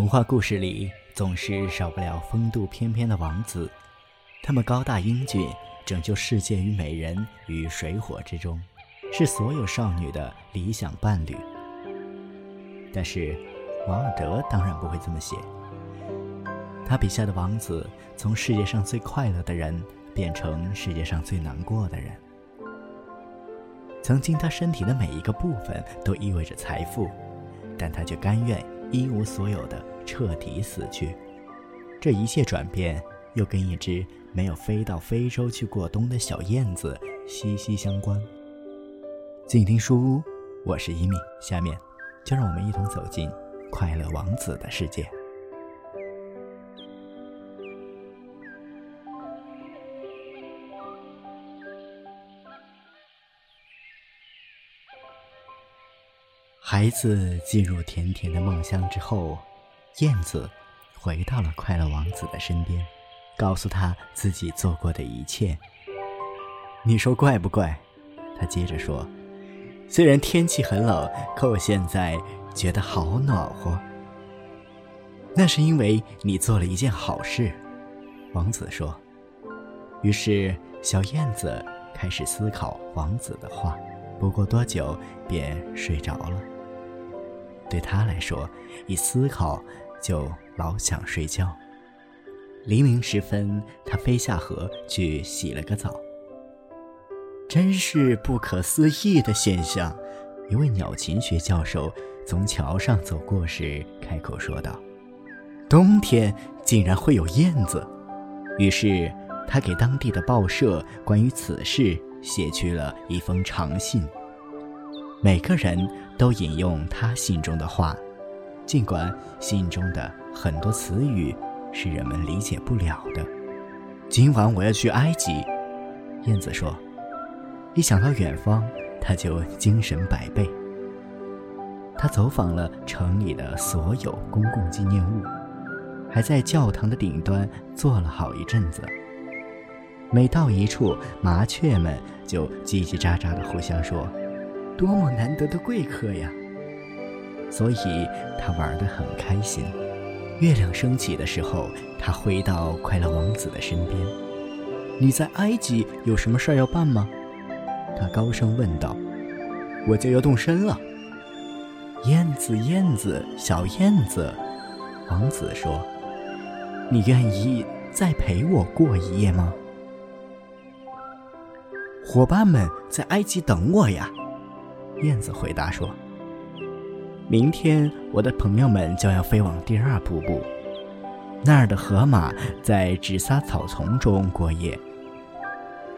童话故事里总是少不了风度翩翩的王子，他们高大英俊，拯救世界于美人于水火之中，是所有少女的理想伴侣。但是，王尔德当然不会这么写。他笔下的王子，从世界上最快乐的人，变成世界上最难过的人。曾经，他身体的每一个部分都意味着财富，但他却甘愿一无所有的彻底死去。这一切转变，又跟一只没有飞到非洲去过冬的小燕子息息相关。静听书屋，我是一米，下面就让我们一同走进快乐王子的世界。孩子进入甜甜的梦乡之后，燕子回到了快乐王子的身边，告诉他自己做过的一切。你说怪不怪？他接着说：“虽然天气很冷，可我现在觉得好暖和。那是因为你做了一件好事。”王子说。于是小燕子开始思考王子的话，不过多久便睡着了。对他来说，一思考就老想睡觉。黎明时分，他飞下河去洗了个澡。真是不可思议的现象！一位鸟禽学教授从桥上走过时开口说道：“冬天竟然会有燕子。”于是他给当地的报社关于此事写去了一封长信。每个人都引用他信中的话，尽管信中的很多词语是人们理解不了的。今晚我要去埃及，燕子说。一想到远方，他就精神百倍。他走访了城里的所有公共纪念物，还在教堂的顶端坐了好一阵子。每到一处，麻雀们就叽叽喳喳地互相说。多么难得的贵客呀！所以他玩得很开心。月亮升起的时候，他回到快乐王子的身边。“你在埃及有什么事儿要办吗？”他高声问道。“我就要动身了。”燕子，燕子，小燕子，王子说：“你愿意再陪我过一夜吗？”伙伴们在埃及等我呀。燕子回答说：“明天我的朋友们就要飞往第二瀑布，那儿的河马在纸撒草丛中过夜。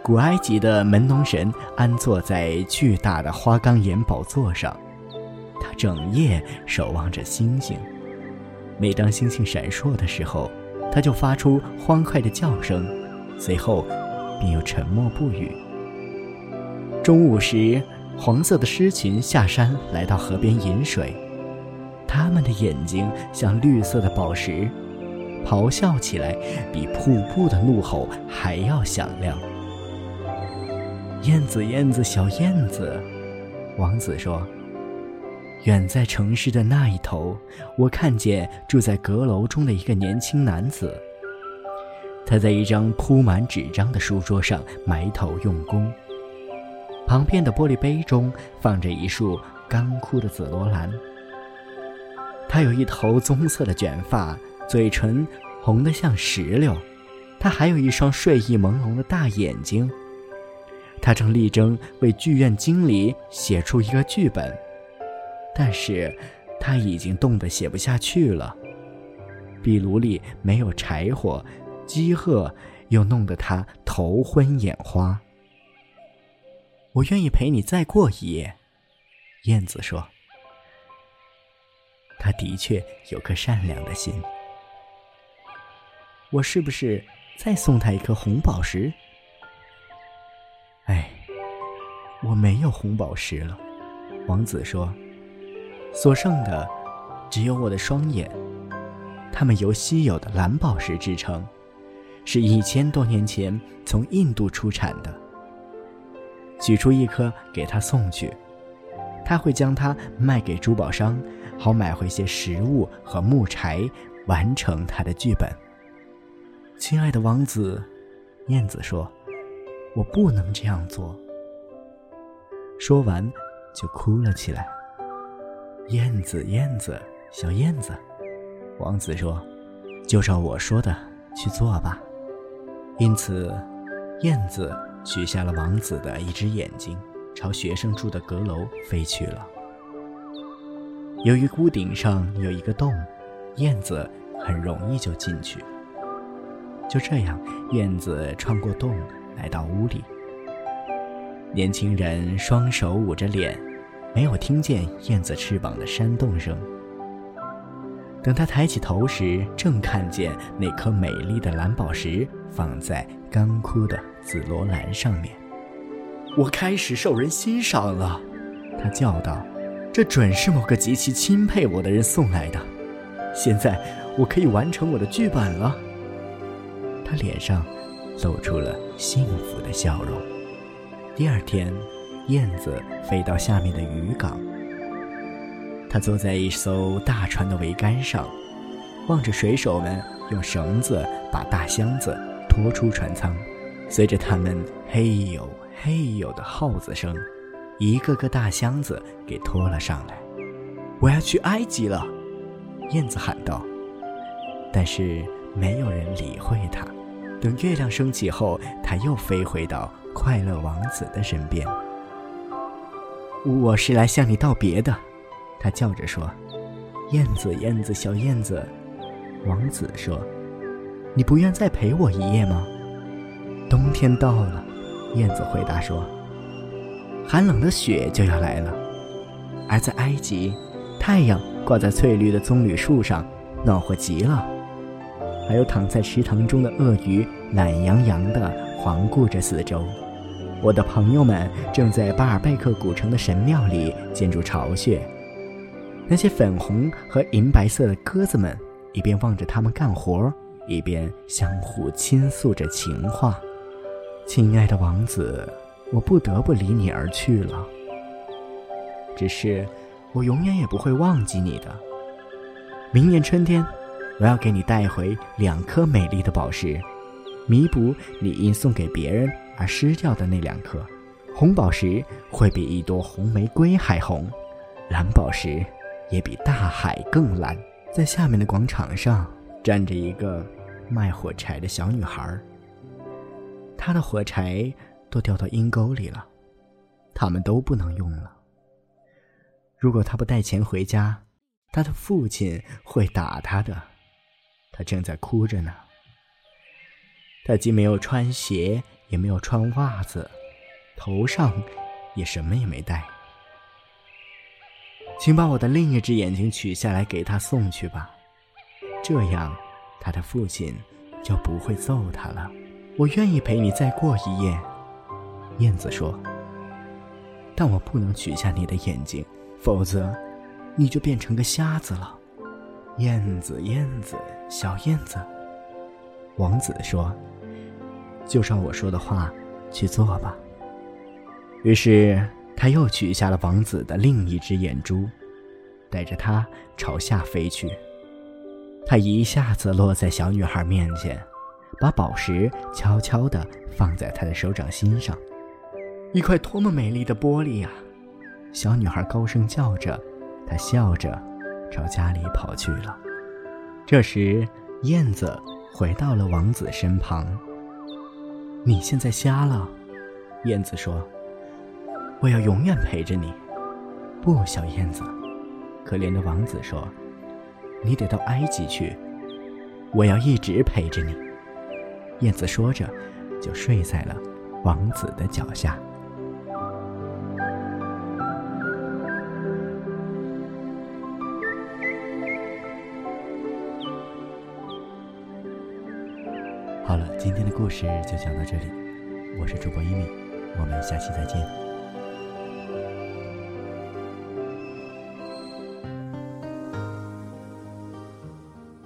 古埃及的门农神安坐在巨大的花岗岩宝座上，他整夜守望着星星。每当星星闪烁的时候，他就发出欢快的叫声，随后便又沉默不语。中午时。”黄色的狮群下山来到河边饮水，它们的眼睛像绿色的宝石，咆哮起来比瀑布的怒吼还要响亮。燕子，燕子，小燕子，王子说：“远在城市的那一头，我看见住在阁楼中的一个年轻男子，他在一张铺满纸张的书桌上埋头用功。”旁边的玻璃杯中放着一束干枯的紫罗兰。他有一头棕色的卷发，嘴唇红得像石榴。他还有一双睡意朦胧的大眼睛。他正力争为剧院经理写出一个剧本，但是他已经冻得写不下去了。壁炉里没有柴火，饥饿又弄得他头昏眼花。我愿意陪你再过一夜，燕子说。他的确有颗善良的心。我是不是再送他一颗红宝石？哎，我没有红宝石了，王子说。所剩的只有我的双眼，它们由稀有的蓝宝石制成，是一千多年前从印度出产的。取出一颗给他送去，他会将它卖给珠宝商，好买回些食物和木柴，完成他的剧本。亲爱的王子，燕子说：“我不能这样做。”说完，就哭了起来。燕子，燕子，小燕子，王子说：“就照我说的去做吧。”因此，燕子取下了王子的一只眼睛，朝学生住的阁楼飞去了。由于屋顶上有一个洞，燕子很容易就进去。就这样，燕子穿过洞来到屋里。年轻人双手捂着脸，没有听见燕子翅膀的扇动声。等他抬起头时，正看见那颗美丽的蓝宝石放在干枯的紫罗兰上面。我开始受人欣赏了，他叫道。这准是某个极其钦佩我的人送来的。现在我可以完成我的剧本了。他脸上露出了幸福的笑容。第二天，燕子飞到下面的渔港。他坐在一艘大船的桅杆上，望着水手们用绳子把大箱子拖出船舱，随着他们嘿呦嘿呦的号子声。一个个大箱子给拖了上来，我要去埃及了，燕子喊道。但是没有人理会它。等月亮升起后，它又飞回到快乐王子的身边。我是来向你道别的，它叫着说：“燕子，燕子，小燕子。”王子说：“你不愿再陪我一夜吗？”冬天到了，燕子回答说。寒冷的雪就要来了，而在埃及，太阳挂在翠绿的棕榈树上，暖和极了。还有躺在池塘中的鳄鱼，懒洋洋地环顾着四周。我的朋友们正在巴尔贝克古城的神庙里建筑巢穴。那些粉红和银白色的鸽子们一边望着他们干活，一边相互倾诉着情话。亲爱的王子。我不得不离你而去了，只是我永远也不会忘记你的。明年春天，我要给你带回两颗美丽的宝石，弥补你因送给别人而失掉的那两颗。红宝石会比一朵红玫瑰还红，蓝宝石也比大海更蓝。在下面的广场上站着一个卖火柴的小女孩，他的火柴。都掉到阴沟里了，他们都不能用了。如果他不带钱回家，他的父亲会打他的。他正在哭着呢。他既没有穿鞋，也没有穿袜子，头上也什么也没戴。请把我的另一只眼睛取下来给他送去吧，这样他的父亲就不会揍他了。我愿意陪你再过一夜。燕子说：“但我不能取下你的眼睛，否则你就变成个瞎子了。”燕子，燕子，小燕子。王子说：“就照我说的话去做吧。”于是他又取下了王子的另一只眼珠，带着它朝下飞去。他一下子落在小女孩面前，把宝石悄悄地放在他的手掌心上。一块多么美丽的玻璃呀！小女孩高声叫着，她笑着朝家里跑去了。这时，燕子回到了王子身旁。“你现在瞎了。”燕子说，“我要永远陪着你。”不，小燕子。可怜的王子说，“你得到埃及去，我要一直陪着你。”燕子说着，就睡在了王子的脚下。好了，今天的故事就讲到这里。我是主播一米，我们下期再见。